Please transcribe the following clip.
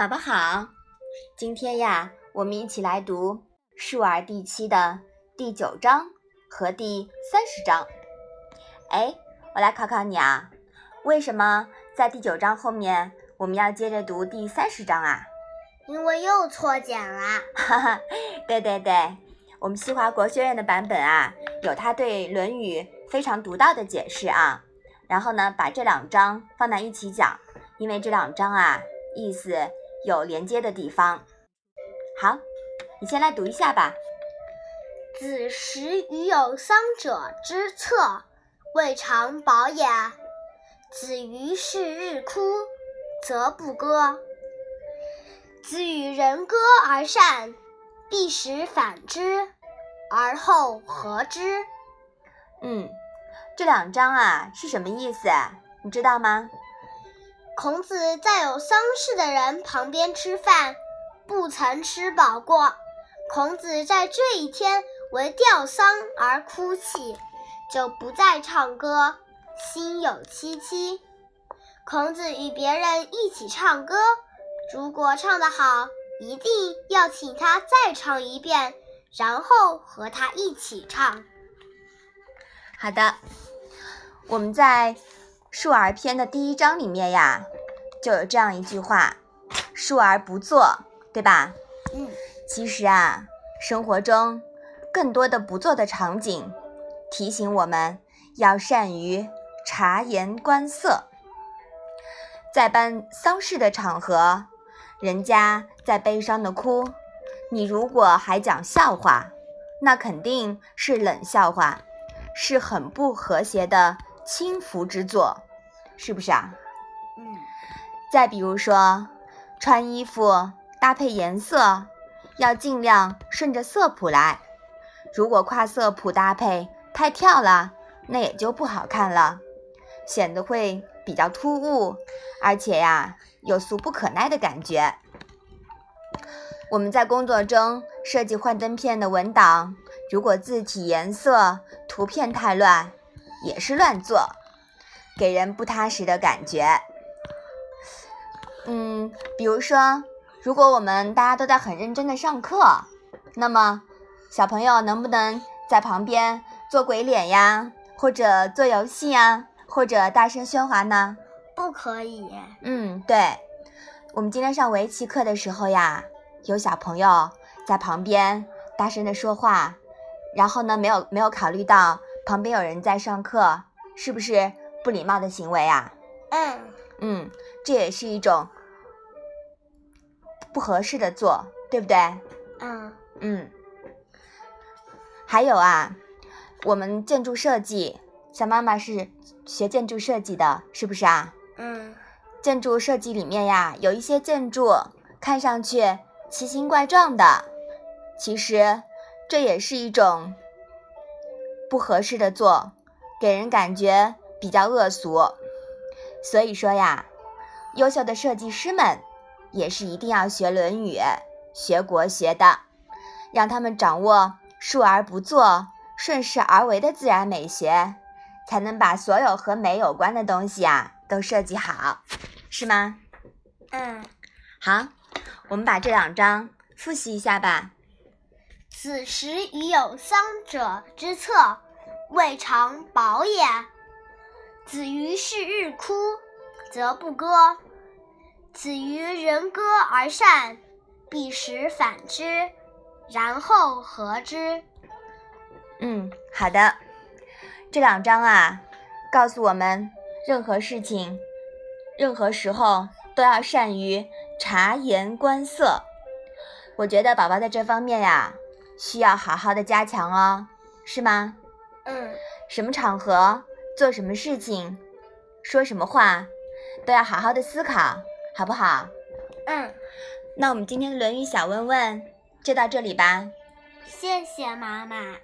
宝宝好，今天呀，我们一起来读《述而》第七的第九章和第三十章。哎，我来考考你啊，为什么在第九章后面我们要接着读第三十章啊？因为又错简了。哈哈，对对对，我们西华国学院的版本啊，有他对《论语》非常独到的解释啊。然后呢，把这两章放在一起讲，因为这两章啊，意思。有连接的地方。好，你先来读一下吧。子时与有丧者之策，未尝饱也。子于是日哭，则不歌。子与人歌而善，必使反之，而后和之。嗯，这两章啊是什么意思？你知道吗？孔子在有丧事的人旁边吃饭，不曾吃饱过。孔子在这一天为吊丧而哭泣，就不再唱歌，心有戚戚。孔子与别人一起唱歌，如果唱得好，一定要请他再唱一遍，然后和他一起唱。好的，我们在。述而篇的第一章里面呀，就有这样一句话：“述而不作”，对吧？嗯。其实啊，生活中更多的不做的场景，提醒我们要善于察言观色。在办丧事的场合，人家在悲伤的哭，你如果还讲笑话，那肯定是冷笑话，是很不和谐的。轻浮之作，是不是啊？再比如说，穿衣服搭配颜色，要尽量顺着色谱来。如果跨色谱搭配太跳了，那也就不好看了，显得会比较突兀，而且呀，有俗不可耐的感觉。我们在工作中设计幻灯片的文档，如果字体、颜色、图片太乱。也是乱做，给人不踏实的感觉。嗯，比如说，如果我们大家都在很认真的上课，那么小朋友能不能在旁边做鬼脸呀，或者做游戏呀，或者大声喧哗呢？不可以。嗯，对。我们今天上围棋课的时候呀，有小朋友在旁边大声的说话，然后呢，没有没有考虑到。旁边有人在上课，是不是不礼貌的行为啊？嗯嗯，这也是一种不合适的做，对不对？嗯嗯。还有啊，我们建筑设计，小妈妈是学建筑设计的，是不是啊？嗯。建筑设计里面呀，有一些建筑看上去奇形怪状的，其实这也是一种。不合适的做，给人感觉比较恶俗。所以说呀，优秀的设计师们也是一定要学《论语》、学国学的，让他们掌握述而不作、顺势而为的自然美学，才能把所有和美有关的东西啊都设计好，是吗？嗯，好，我们把这两章复习一下吧。此时已有丧者之策，未尝饱也。子于是日哭，则不歌。子于人歌而善，必使反之，然后和之。嗯，好的。这两章啊，告诉我们，任何事情、任何时候都要善于察言观色。我觉得宝宝在这方面呀。需要好好的加强哦，是吗？嗯。什么场合做什么事情，说什么话，都要好好的思考，好不好？嗯。那我们今天的《论语》小问问就到这里吧。谢谢妈妈。